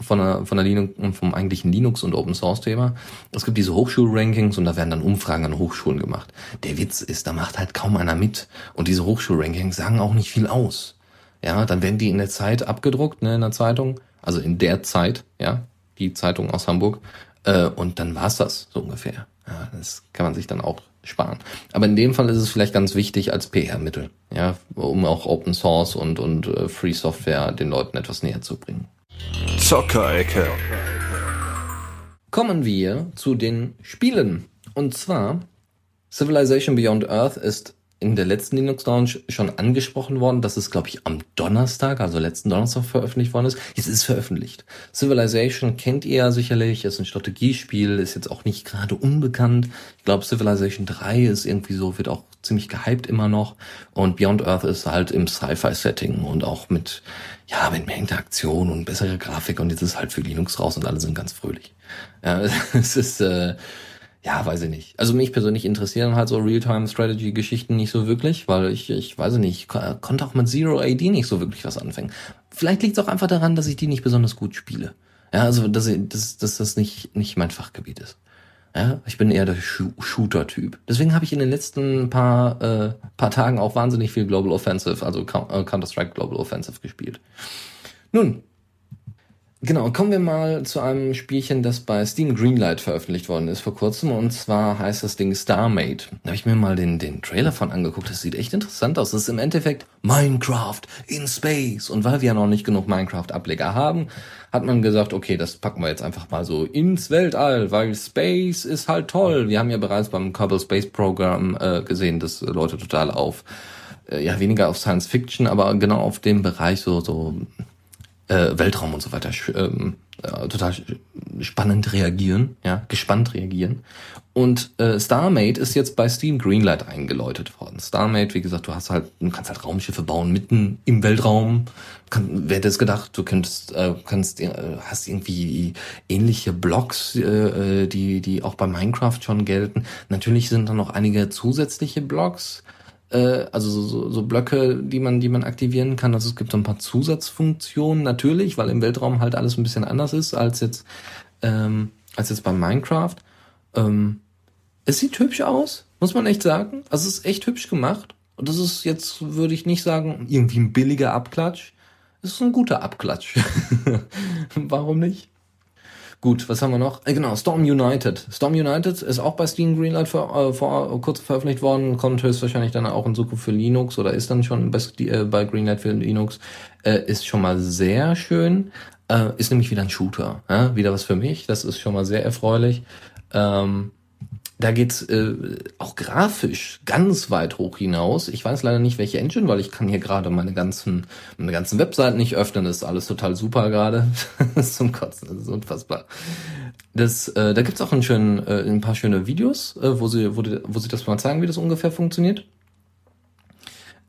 von der, von der Linux und vom eigentlichen Linux und Open Source Thema. Es gibt diese Hochschulrankings und da werden dann Umfragen an Hochschulen gemacht. Der Witz ist, da macht halt kaum einer mit und diese Hochschulrankings sagen auch nicht viel aus. Ja, dann werden die in der Zeit abgedruckt, ne, in der Zeitung, also in der Zeit, ja, die Zeitung aus Hamburg, äh, und dann war's das so ungefähr. Ja, das kann man sich dann auch sparen. Aber in dem Fall ist es vielleicht ganz wichtig als PR-Mittel, ja, um auch Open Source und und äh, Free Software den Leuten etwas näher zu bringen. Zockerecke. Kommen wir zu den Spielen. Und zwar Civilization Beyond Earth ist in der letzten Linux Launch schon angesprochen worden, dass es, glaube ich, am Donnerstag, also letzten Donnerstag veröffentlicht worden ist. Jetzt ist es veröffentlicht. Civilization kennt ihr ja sicherlich, ist ein Strategiespiel, ist jetzt auch nicht gerade unbekannt. Ich glaube, Civilization 3 ist irgendwie so, wird auch ziemlich gehypt immer noch. Und Beyond Earth ist halt im Sci-Fi-Setting und auch mit, ja, mit mehr Interaktion und bessere Grafik und jetzt ist halt für Linux raus und alle sind ganz fröhlich. Ja, es ist, äh, ja, weiß ich nicht. Also mich persönlich interessieren halt so Real-Time-Strategy-Geschichten nicht so wirklich, weil ich, ich weiß nicht, konnte auch mit Zero AD nicht so wirklich was anfangen. Vielleicht liegt es auch einfach daran, dass ich die nicht besonders gut spiele. Ja, also dass, ich, dass, dass das nicht, nicht mein Fachgebiet ist. Ja, ich bin eher der Shooter-Typ. Deswegen habe ich in den letzten paar, äh, paar Tagen auch wahnsinnig viel Global Offensive, also äh, Counter-Strike Global Offensive gespielt. Nun, Genau, kommen wir mal zu einem Spielchen, das bei Steam Greenlight veröffentlicht worden ist vor kurzem. Und zwar heißt das Ding Starmate. Da habe ich mir mal den, den Trailer von angeguckt. Das sieht echt interessant aus. Das ist im Endeffekt Minecraft in Space. Und weil wir ja noch nicht genug Minecraft-Ableger haben, hat man gesagt, okay, das packen wir jetzt einfach mal so ins Weltall, weil Space ist halt toll. Wir haben ja bereits beim Kerbal Space Program äh, gesehen, dass Leute total auf, äh, ja, weniger auf Science Fiction, aber genau auf dem Bereich so, so äh, Weltraum und so weiter ähm, äh, total spannend reagieren, ja, gespannt reagieren. Und äh, Starmate ist jetzt bei Steam Greenlight eingeläutet worden. Starmate, wie gesagt, du hast halt, du kannst halt Raumschiffe bauen mitten im Weltraum. Kann, wer hätte es gedacht, du könntest, äh, kannst, äh, hast irgendwie ähnliche Blocks, äh, äh, die, die auch bei Minecraft schon gelten. Natürlich sind da noch einige zusätzliche Blocks äh, also so, so Blöcke, die man, die man aktivieren kann. Also es gibt so ein paar Zusatzfunktionen natürlich, weil im Weltraum halt alles ein bisschen anders ist als jetzt, ähm, als jetzt bei Minecraft. Ähm, es sieht hübsch aus, muss man echt sagen. Also es ist echt hübsch gemacht. Und das ist jetzt, würde ich nicht sagen, irgendwie ein billiger Abklatsch. Es ist ein guter Abklatsch. Warum nicht? Gut, was haben wir noch? Äh, genau, Storm United. Storm United ist auch bei Steam Greenlight vor, äh, vor äh, kurz veröffentlicht worden, kommt höchstwahrscheinlich dann auch in Zukunft für Linux oder ist dann schon bei, äh, bei Greenlight für Linux. Äh, ist schon mal sehr schön. Äh, ist nämlich wieder ein Shooter. Ja? Wieder was für mich. Das ist schon mal sehr erfreulich. Ähm, da geht's äh, auch grafisch ganz weit hoch hinaus. Ich weiß leider nicht, welche Engine, weil ich kann hier gerade meine ganzen, meine ganzen Webseiten nicht öffnen. Das ist alles total super gerade. das ist zum Kotzen, das ist unfassbar. Das, äh, da gibt's auch einen schönen, äh, ein paar schöne Videos, äh, wo sie, wo, die, wo sie das mal zeigen, wie das ungefähr funktioniert.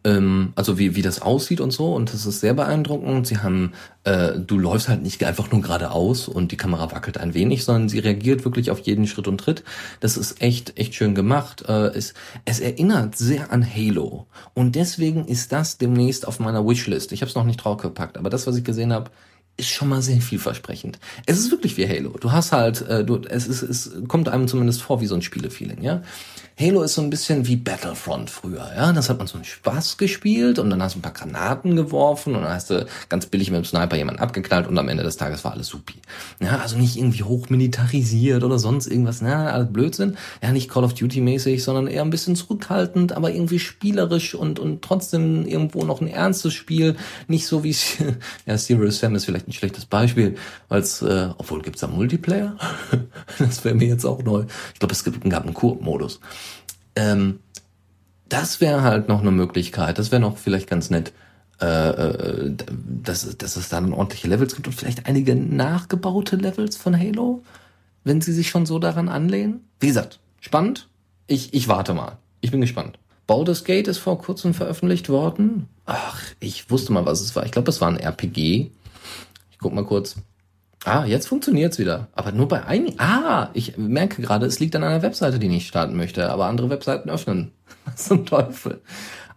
Ähm, also wie, wie das aussieht und so. Und das ist sehr beeindruckend. Sie haben, äh, du läufst halt nicht einfach nur geradeaus und die Kamera wackelt ein wenig, sondern sie reagiert wirklich auf jeden Schritt und Tritt. Das ist echt, echt schön gemacht. Äh, es, es erinnert sehr an Halo. Und deswegen ist das demnächst auf meiner Wishlist. Ich habe es noch nicht draufgepackt, aber das, was ich gesehen habe, ist schon mal sehr vielversprechend. Es ist wirklich wie Halo. Du hast halt, äh, du, es ist, es kommt einem zumindest vor wie so ein Spielefeeling, ja. Halo ist so ein bisschen wie Battlefront früher, ja. Das hat man so einen Spaß gespielt und dann hast du ein paar Granaten geworfen und dann hast du ganz billig mit dem Sniper jemanden abgeknallt und am Ende des Tages war alles supi. Ja, also nicht irgendwie hochmilitarisiert oder sonst irgendwas, na, alles Blödsinn. Ja, nicht Call of Duty mäßig, sondern eher ein bisschen zurückhaltend, aber irgendwie spielerisch und, und trotzdem irgendwo noch ein ernstes Spiel. Nicht so wie, ja, Serious Sam ist vielleicht ein schlechtes Beispiel, es, äh, obwohl gibt's da Multiplayer? das wäre mir jetzt auch neu. Ich glaube, es gibt, gab einen Koop-Modus. Ähm, das wäre halt noch eine Möglichkeit. Das wäre noch vielleicht ganz nett, äh, äh, dass, dass es dann ordentliche Levels gibt und vielleicht einige nachgebaute Levels von Halo, wenn sie sich schon so daran anlehnen. Wie gesagt, spannend. Ich, ich warte mal. Ich bin gespannt. Baldur's Gate ist vor kurzem veröffentlicht worden. Ach, ich wusste mal, was es war. Ich glaube, es war ein RPG. Guck mal kurz. Ah, jetzt funktioniert's wieder. Aber nur bei einigen. Ah, ich merke gerade, es liegt an einer Webseite, die nicht starten möchte, aber andere Webseiten öffnen. Was zum Teufel.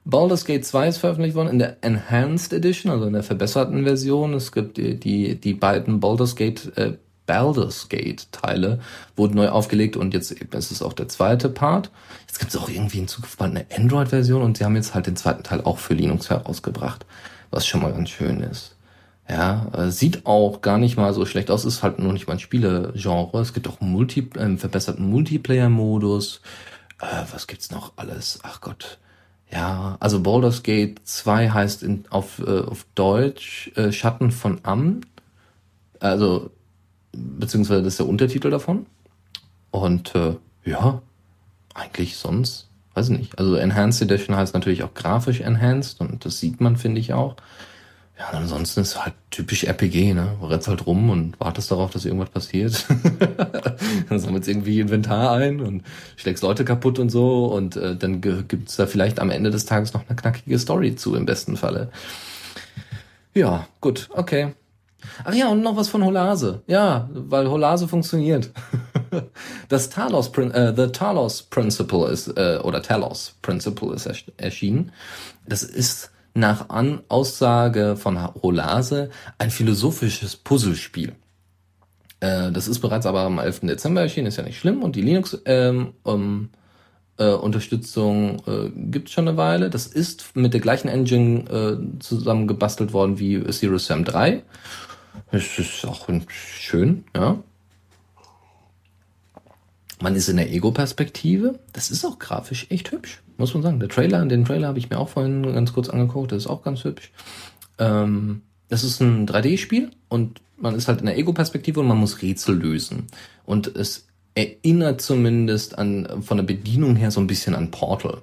Baldur's Gate 2 ist veröffentlicht worden in der Enhanced Edition, also in der verbesserten Version. Es gibt die, die, die beiden Baldur's Gate, äh, Baldur's Gate Teile wurden neu aufgelegt und jetzt ist es auch der zweite Part. Jetzt gibt es auch irgendwie in Zukunft bald eine Android-Version und sie haben jetzt halt den zweiten Teil auch für Linux herausgebracht, was schon mal ganz schön ist. Ja, äh, sieht auch gar nicht mal so schlecht aus, ist halt nur nicht mein Spielegenre. Es gibt auch Multi äh, verbesserten Multiplayer-Modus. Äh, was gibt's noch alles? Ach Gott. Ja, also Baldur's Gate 2 heißt in, auf, äh, auf Deutsch äh, Schatten von Am. Also, beziehungsweise das ist der Untertitel davon. Und äh, ja, eigentlich sonst, weiß ich nicht. Also Enhanced Edition heißt natürlich auch grafisch enhanced und das sieht man, finde ich auch. Ja, und ansonsten ist halt typisch RPG, ne? Du rennst halt rum und wartest darauf, dass irgendwas passiert. dann sammelst irgendwie Inventar ein und schlägst Leute kaputt und so und äh, dann gibt's da vielleicht am Ende des Tages noch eine knackige Story zu, im besten Falle. Ja, gut, okay. Ach ja, und noch was von Holase. Ja, weil Holase funktioniert. das Talos, äh, The Talos Principle ist, äh, oder Talos Principle ist erschienen. Das ist nach Aussage von Holase ein philosophisches Puzzlespiel. Äh, das ist bereits aber am 11. Dezember erschienen, ist ja nicht schlimm. Und die Linux ähm, um, äh, Unterstützung äh, gibt schon eine Weile. Das ist mit der gleichen Engine äh, zusammengebastelt worden wie Zero Sam 3. Das ist auch schön, ja. Man ist in der Ego-Perspektive. Das ist auch grafisch echt hübsch muss man sagen. Der Trailer, den Trailer habe ich mir auch vorhin ganz kurz angeguckt, das ist auch ganz hübsch. Ähm, das ist ein 3D-Spiel und man ist halt in der Ego-Perspektive und man muss Rätsel lösen. Und es erinnert zumindest an, von der Bedienung her so ein bisschen an Portal.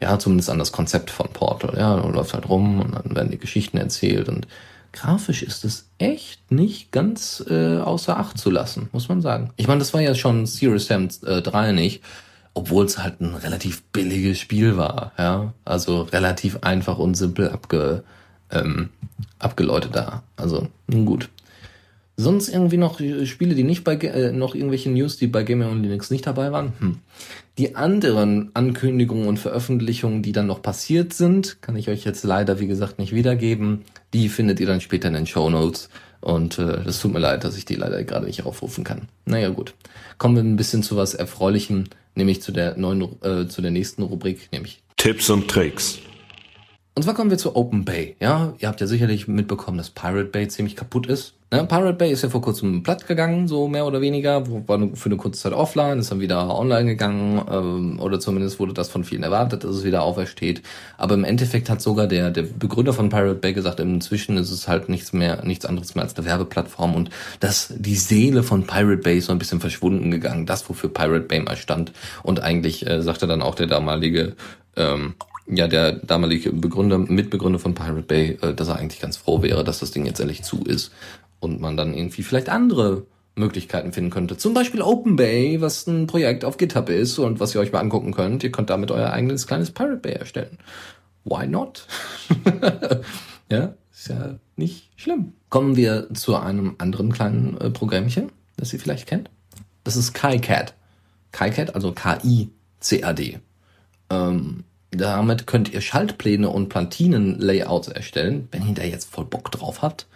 Ja, zumindest an das Konzept von Portal. Ja, du läufst halt rum und dann werden die Geschichten erzählt und grafisch ist es echt nicht ganz äh, außer Acht zu lassen, muss man sagen. Ich meine, das war ja schon Serious Sam äh, 3 nicht obwohl es halt ein relativ billiges Spiel war, ja, also relativ einfach und simpel abge, ähm, abgeläutet da. Also nun gut. Sonst irgendwie noch Spiele, die nicht bei äh, noch irgendwelche News, die bei Gamer und Linux nicht dabei waren. Hm. Die anderen Ankündigungen und Veröffentlichungen, die dann noch passiert sind, kann ich euch jetzt leider wie gesagt nicht wiedergeben. Die findet ihr dann später in den Show Notes. Und äh, das tut mir leid, dass ich die leider gerade nicht aufrufen kann. Naja gut, kommen wir ein bisschen zu was Erfreulichem nämlich zu der neuen, äh, zu der nächsten Rubrik, nämlich Tipps und Tricks. Und zwar kommen wir zu Open Bay. Ja, ihr habt ja sicherlich mitbekommen, dass Pirate Bay ziemlich kaputt ist. Ne? Pirate Bay ist ja vor kurzem platt gegangen, so mehr oder weniger, war für eine kurze Zeit offline, ist dann wieder online gegangen, ähm, oder zumindest wurde das von vielen erwartet, dass es wieder aufersteht. Aber im Endeffekt hat sogar der, der Begründer von Pirate Bay gesagt, inzwischen ist es halt nichts mehr, nichts anderes mehr als eine Werbeplattform und dass die Seele von Pirate Bay ist so ein bisschen verschwunden gegangen, das, wofür Pirate Bay mal stand. Und eigentlich äh, sagte dann auch der damalige ähm, ja der damalige Begründer, Mitbegründer von Pirate Bay, äh, dass er eigentlich ganz froh wäre, dass das Ding jetzt endlich zu ist und man dann irgendwie vielleicht andere Möglichkeiten finden könnte. Zum Beispiel Open Bay, was ein Projekt auf GitHub ist und was ihr euch mal angucken könnt. Ihr könnt damit euer eigenes kleines Pirate Bay erstellen. why not? ja, ist ja nicht schlimm. Kommen wir zu einem anderen kleinen äh, Programmchen, das ihr vielleicht kennt. Das ist KiCad. KiCad, also K-I-C-A-D. Ähm, damit könnt ihr Schaltpläne und Platinen-Layouts erstellen, wenn ihr da jetzt voll Bock drauf habt.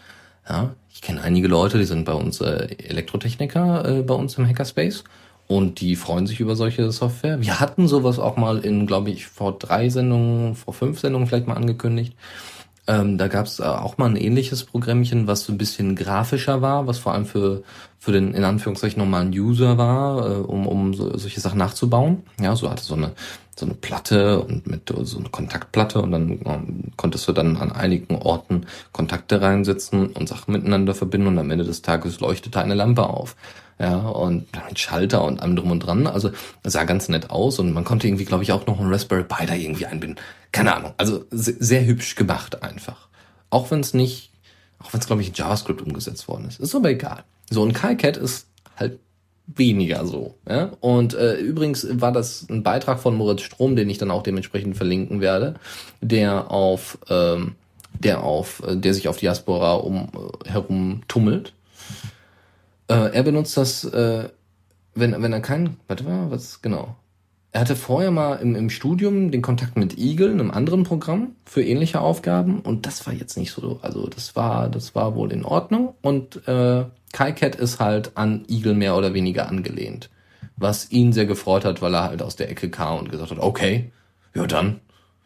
Ja, ich kenne einige Leute, die sind bei uns äh, Elektrotechniker äh, bei uns im Hackerspace und die freuen sich über solche Software. Wir hatten sowas auch mal in, glaube ich, vor drei Sendungen, vor fünf Sendungen vielleicht mal angekündigt. Ähm, da gab es äh, auch mal ein ähnliches Programmchen, was so ein bisschen grafischer war, was vor allem für, für den in Anführungszeichen normalen User war, äh, um, um so, solche Sachen nachzubauen. Ja, so hatte so eine so eine Platte und mit so eine Kontaktplatte und dann ähm, konntest du dann an einigen Orten Kontakte reinsetzen und Sachen miteinander verbinden und am Ende des Tages leuchtete eine Lampe auf. Ja, und mit Schalter und allem drum und dran. Also sah ganz nett aus und man konnte irgendwie, glaube ich, auch noch einen Raspberry Pi da irgendwie einbinden. Keine Ahnung. Also sehr, hübsch gemacht einfach. Auch wenn es nicht, auch wenn es, glaube ich, in JavaScript umgesetzt worden ist. Ist aber egal. So, ein KiCat ist halt weniger so. Ja? Und äh, übrigens war das ein Beitrag von Moritz Strom, den ich dann auch dementsprechend verlinken werde, der auf, ähm, der auf, äh, der sich auf Diaspora um äh, herum tummelt. Äh, er benutzt das, äh, wenn, wenn er kein, warte mal, was genau. Er hatte vorher mal im, im Studium den Kontakt mit Eagle, einem anderen Programm, für ähnliche Aufgaben und das war jetzt nicht so, also das war, das war wohl in Ordnung und äh, KiCat ist halt an Eagle mehr oder weniger angelehnt. Was ihn sehr gefreut hat, weil er halt aus der Ecke kam und gesagt hat, okay, ja dann,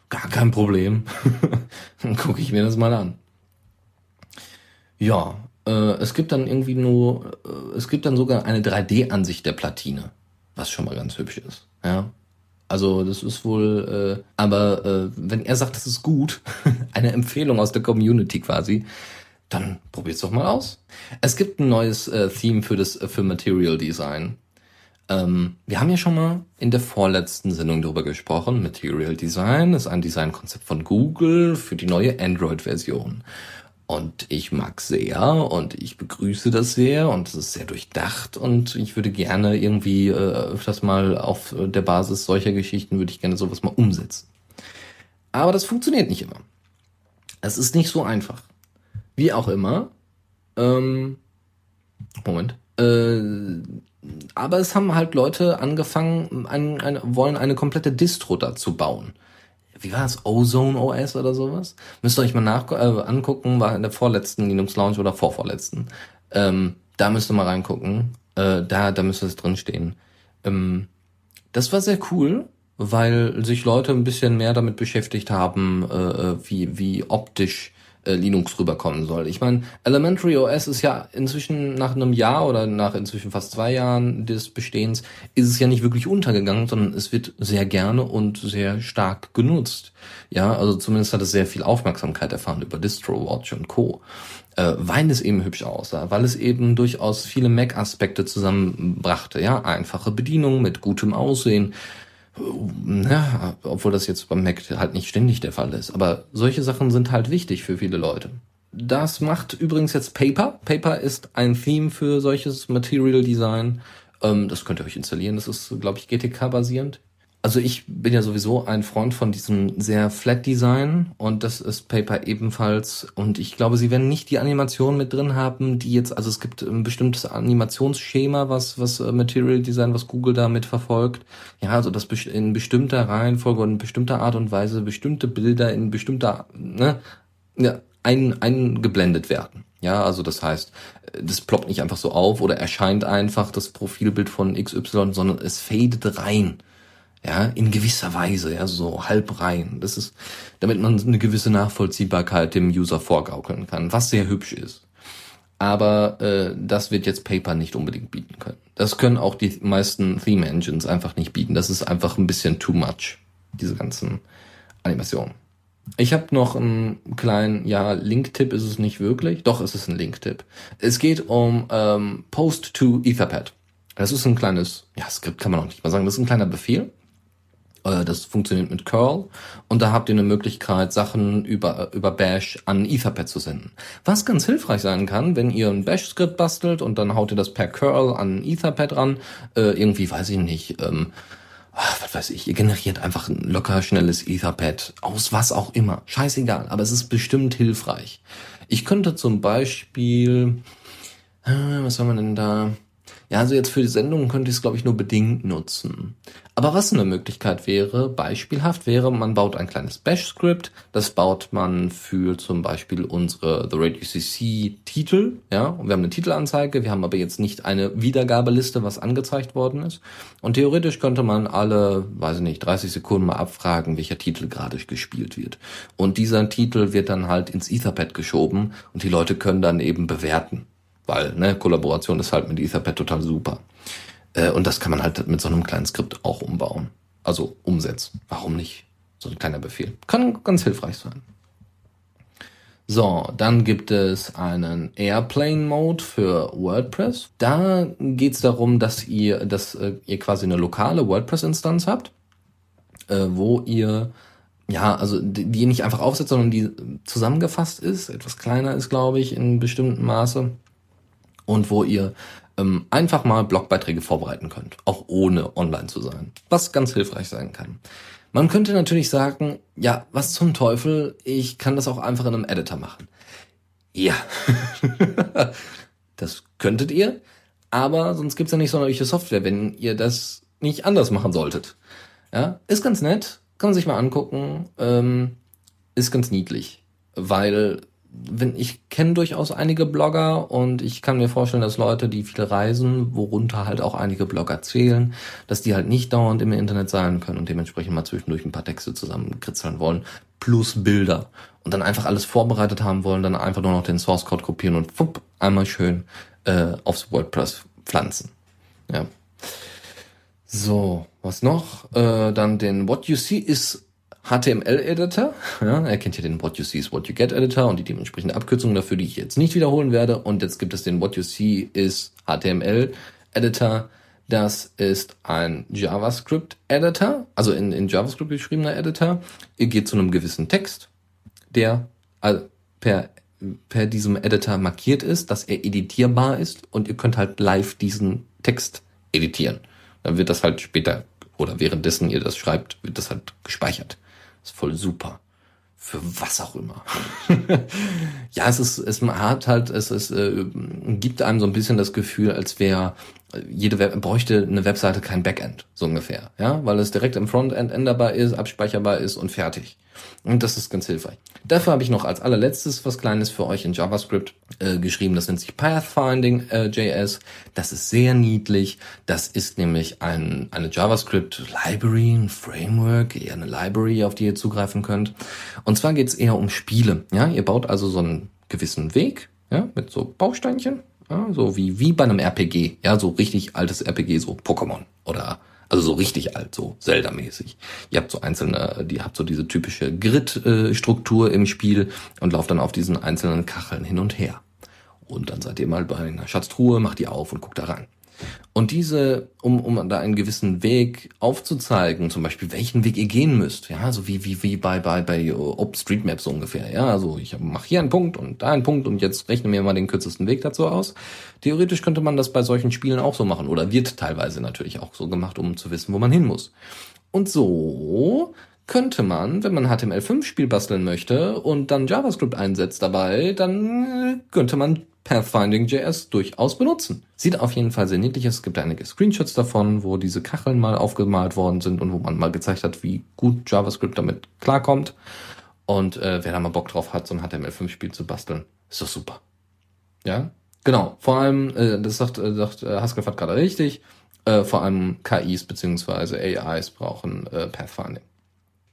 gar kein Problem. dann gucke ich mir das mal an. Ja, äh, es gibt dann irgendwie nur, äh, es gibt dann sogar eine 3D-Ansicht der Platine, was schon mal ganz hübsch ist. Ja, also das ist wohl, äh, aber äh, wenn er sagt, das ist gut, eine Empfehlung aus der Community quasi, dann probiert's doch mal aus. Es gibt ein neues äh, Theme für das äh, für Material Design. Ähm, wir haben ja schon mal in der vorletzten Sendung darüber gesprochen. Material Design ist ein Designkonzept von Google für die neue Android-Version. Und ich mag sehr und ich begrüße das sehr und es ist sehr durchdacht und ich würde gerne irgendwie äh, öfters mal auf der Basis solcher Geschichten würde ich gerne sowas mal umsetzen. Aber das funktioniert nicht immer. Es ist nicht so einfach. Wie auch immer. Ähm, Moment. Äh, aber es haben halt Leute angefangen, ein, ein, wollen eine komplette Distro dazu bauen. Wie war es? Ozone OS oder sowas? Müsst ihr euch mal nach, äh, angucken, war in der vorletzten Linux Lounge oder vorvorletzten. Ähm, da müsst ihr mal reingucken. Äh, da, da müsste es drinstehen. Ähm, das war sehr cool, weil sich Leute ein bisschen mehr damit beschäftigt haben, äh, äh wie, wie optisch äh, Linux rüberkommen soll. Ich meine, Elementary OS ist ja inzwischen nach einem Jahr oder nach inzwischen fast zwei Jahren des Bestehens, ist es ja nicht wirklich untergegangen, sondern es wird sehr gerne und sehr stark genutzt. Ja, also zumindest hat es sehr viel Aufmerksamkeit erfahren über DistroWatch und Co. Äh, weil es eben hübsch aussah, weil es eben durchaus viele Mac-Aspekte zusammenbrachte. Ja, einfache Bedienung mit gutem Aussehen, ja, obwohl das jetzt beim Mac halt nicht ständig der Fall ist. Aber solche Sachen sind halt wichtig für viele Leute. Das macht übrigens jetzt Paper. Paper ist ein Theme für solches Material Design. Ähm, das könnt ihr euch installieren. Das ist, glaube ich, GTK basierend. Also ich bin ja sowieso ein Freund von diesem sehr Flat Design und das ist Paper ebenfalls. Und ich glaube, sie werden nicht die Animation mit drin haben, die jetzt, also es gibt ein bestimmtes Animationsschema, was, was äh, Material Design, was Google damit verfolgt. Ja, also dass in bestimmter Reihenfolge und in bestimmter Art und Weise bestimmte Bilder in bestimmter, ne, ja, ein, eingeblendet werden. Ja, also das heißt, das ploppt nicht einfach so auf oder erscheint einfach das Profilbild von XY, sondern es fadet rein ja, in gewisser Weise, ja, so halb rein. Das ist, damit man eine gewisse Nachvollziehbarkeit dem User vorgaukeln kann, was sehr hübsch ist. Aber äh, das wird jetzt Paper nicht unbedingt bieten können. Das können auch die meisten Theme Engines einfach nicht bieten. Das ist einfach ein bisschen too much, diese ganzen Animationen. Ich habe noch einen kleinen, ja, Link-Tipp ist es nicht wirklich. Doch, es ist ein Link-Tipp. Es geht um ähm, Post to Etherpad. Das ist ein kleines, ja, Skript kann man auch nicht mal sagen, das ist ein kleiner Befehl das funktioniert mit curl und da habt ihr eine Möglichkeit, Sachen über, über Bash an Etherpad zu senden. Was ganz hilfreich sein kann, wenn ihr ein Bash-Skript bastelt und dann haut ihr das per curl an Etherpad ran, äh, irgendwie, weiß ich nicht, ähm, ach, was weiß ich, ihr generiert einfach ein locker schnelles Etherpad aus was auch immer. Scheißegal, aber es ist bestimmt hilfreich. Ich könnte zum Beispiel, äh, was haben wir denn da? Ja, also jetzt für die Sendung könnte ich es, glaube ich, nur bedingt nutzen. Aber was eine Möglichkeit wäre, beispielhaft wäre, man baut ein kleines Bash-Script. Das baut man für zum Beispiel unsere The Radio CC Titel. Ja, und wir haben eine Titelanzeige. Wir haben aber jetzt nicht eine Wiedergabeliste, was angezeigt worden ist. Und theoretisch könnte man alle, weiß ich nicht, 30 Sekunden mal abfragen, welcher Titel gerade gespielt wird. Und dieser Titel wird dann halt ins Etherpad geschoben und die Leute können dann eben bewerten. Weil, ne, Kollaboration ist halt mit Etherpad total super. Äh, und das kann man halt mit so einem kleinen Skript auch umbauen. Also umsetzen. Warum nicht? So ein kleiner Befehl. Kann ganz hilfreich sein. So, dann gibt es einen Airplane Mode für WordPress. Da geht es darum, dass ihr, dass äh, ihr quasi eine lokale WordPress-Instanz habt, äh, wo ihr ja, also die, die nicht einfach aufsetzt, sondern die zusammengefasst ist, etwas kleiner ist, glaube ich, in bestimmten Maße und wo ihr ähm, einfach mal Blogbeiträge vorbereiten könnt, auch ohne online zu sein, was ganz hilfreich sein kann. Man könnte natürlich sagen, ja, was zum Teufel, ich kann das auch einfach in einem Editor machen. Ja, das könntet ihr, aber sonst gibt's ja nicht sonderliche Software, wenn ihr das nicht anders machen solltet. Ja, ist ganz nett, kann man sich mal angucken, ähm, ist ganz niedlich, weil wenn ich kenne durchaus einige Blogger und ich kann mir vorstellen, dass Leute, die viel reisen, worunter halt auch einige Blogger zählen, dass die halt nicht dauernd im Internet sein können und dementsprechend mal zwischendurch ein paar Texte zusammenkritzeln wollen, plus Bilder und dann einfach alles vorbereitet haben wollen, dann einfach nur noch den Source Code kopieren und fupp, einmal schön äh, aufs WordPress pflanzen. Ja. So, was noch? Äh, dann den What You See ist HTML-Editor. Ja, er kennt ja den What You See is What You Get Editor und die dementsprechende Abkürzung dafür, die ich jetzt nicht wiederholen werde. Und jetzt gibt es den What You See is HTML Editor. Das ist ein JavaScript-Editor, also in, in JavaScript geschriebener Editor. Ihr geht zu einem gewissen Text, der per, per diesem Editor markiert ist, dass er editierbar ist und ihr könnt halt live diesen Text editieren. Dann wird das halt später oder währenddessen ihr das schreibt, wird das halt gespeichert. Ist voll super. Für was auch immer. ja, es ist, es hat halt, es, es äh, gibt einem so ein bisschen das Gefühl, als wäre jede Web bräuchte eine Webseite kein Backend, so ungefähr, ja, weil es direkt im Frontend änderbar ist, abspeicherbar ist und fertig. Und das ist ganz hilfreich. Dafür habe ich noch als allerletztes was Kleines für euch in JavaScript äh, geschrieben. Das nennt sich Pathfinding äh, JS. Das ist sehr niedlich. Das ist nämlich ein, eine JavaScript Library, ein Framework, eher eine Library, auf die ihr zugreifen könnt. Und zwar geht es eher um Spiele. Ja, ihr baut also so einen gewissen Weg, ja, mit so Bausteinchen ja, so wie, wie bei einem RPG. Ja, so richtig altes RPG, so Pokémon oder also so richtig alt, so Zelda-mäßig. Ihr habt so einzelne, die habt so diese typische Grid-Struktur im Spiel und lauft dann auf diesen einzelnen Kacheln hin und her. Und dann seid ihr mal bei einer Schatztruhe, macht die auf und guckt da rein. Und diese, um, um da einen gewissen Weg aufzuzeigen, zum Beispiel welchen Weg ihr gehen müsst, ja, so wie, wie, wie bei, bei, bei OpenStreetMap so ungefähr, ja, also ich mache hier einen Punkt und da einen Punkt und jetzt rechne mir mal den kürzesten Weg dazu aus. Theoretisch könnte man das bei solchen Spielen auch so machen oder wird teilweise natürlich auch so gemacht, um zu wissen, wo man hin muss. Und so könnte man, wenn man HTML5-Spiel basteln möchte und dann JavaScript einsetzt dabei, dann könnte man Pathfinding.js durchaus benutzen. Sieht auf jeden Fall sehr niedlich aus. Es gibt einige Screenshots davon, wo diese Kacheln mal aufgemalt worden sind und wo man mal gezeigt hat, wie gut JavaScript damit klarkommt. Und äh, wer da mal Bock drauf hat, so ein HTML5-Spiel zu basteln, ist doch super. Ja, genau. Vor allem, äh, das sagt, äh, sagt äh, Haskell gerade richtig, äh, vor allem KIs beziehungsweise AIs brauchen äh, Pathfinding.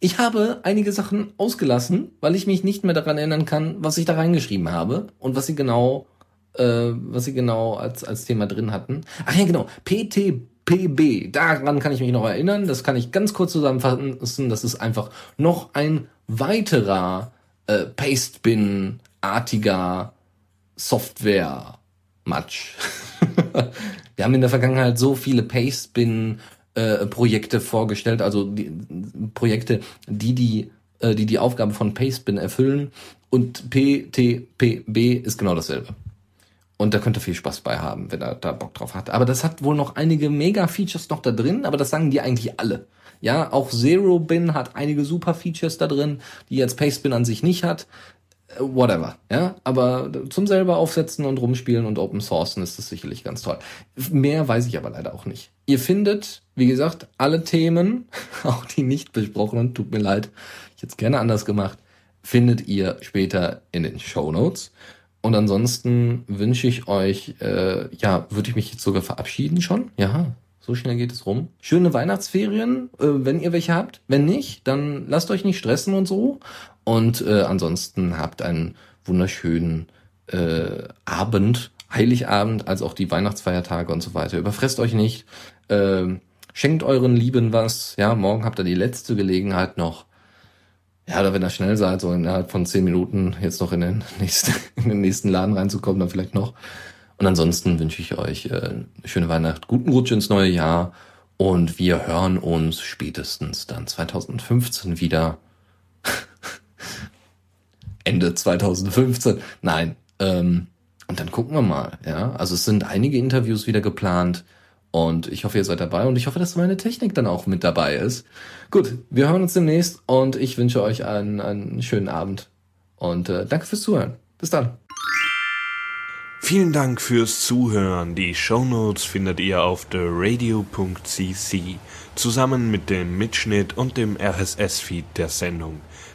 Ich habe einige Sachen ausgelassen, weil ich mich nicht mehr daran erinnern kann, was ich da reingeschrieben habe und was sie genau äh, was sie genau als, als Thema drin hatten. Ach ja, genau. PTPB. Daran kann ich mich noch erinnern. Das kann ich ganz kurz zusammenfassen. Das ist einfach noch ein weiterer äh, Pastebin-artiger Software-Matsch. Wir haben in der Vergangenheit so viele Pastebin äh, Projekte vorgestellt, also die, Projekte, die die äh, die die Aufgabe von Pastebin erfüllen und PTPB ist genau dasselbe. Und da könnt ihr viel Spaß bei haben, wenn er da Bock drauf hat. Aber das hat wohl noch einige Mega-Features noch da drin, aber das sagen die eigentlich alle. Ja, auch Zero Bin hat einige super Features da drin, die jetzt Pastebin an sich nicht hat. Whatever, ja. Aber zum selber aufsetzen und rumspielen und Open Sourcen ist das sicherlich ganz toll. Mehr weiß ich aber leider auch nicht. Ihr findet, wie gesagt, alle Themen, auch die nicht besprochenen, tut mir leid, ich hätte es gerne anders gemacht, findet ihr später in den Show Notes. Und ansonsten wünsche ich euch, äh, ja, würde ich mich jetzt sogar verabschieden schon? Ja, so schnell geht es rum. Schöne Weihnachtsferien, äh, wenn ihr welche habt. Wenn nicht, dann lasst euch nicht stressen und so. Und äh, ansonsten habt einen wunderschönen äh, Abend, Heiligabend, als auch die Weihnachtsfeiertage und so weiter. Überfresst euch nicht. Äh, schenkt euren Lieben was. Ja, morgen habt ihr die letzte Gelegenheit noch ja, oder wenn ihr schnell seid, so innerhalb von zehn Minuten jetzt noch in den nächsten, in den nächsten Laden reinzukommen, dann vielleicht noch. Und ansonsten wünsche ich euch äh, eine schöne Weihnacht, guten Rutsch ins neue Jahr und wir hören uns spätestens dann 2015 wieder. Ende 2015. Nein. Ähm, und dann gucken wir mal, ja. Also es sind einige Interviews wieder geplant. Und ich hoffe, ihr seid dabei und ich hoffe, dass meine Technik dann auch mit dabei ist. Gut, wir hören uns demnächst und ich wünsche euch einen, einen schönen Abend. Und äh, danke fürs Zuhören. Bis dann. Vielen Dank fürs Zuhören. Die Shownotes findet ihr auf theradio.cc zusammen mit dem Mitschnitt und dem RSS-Feed der Sendung.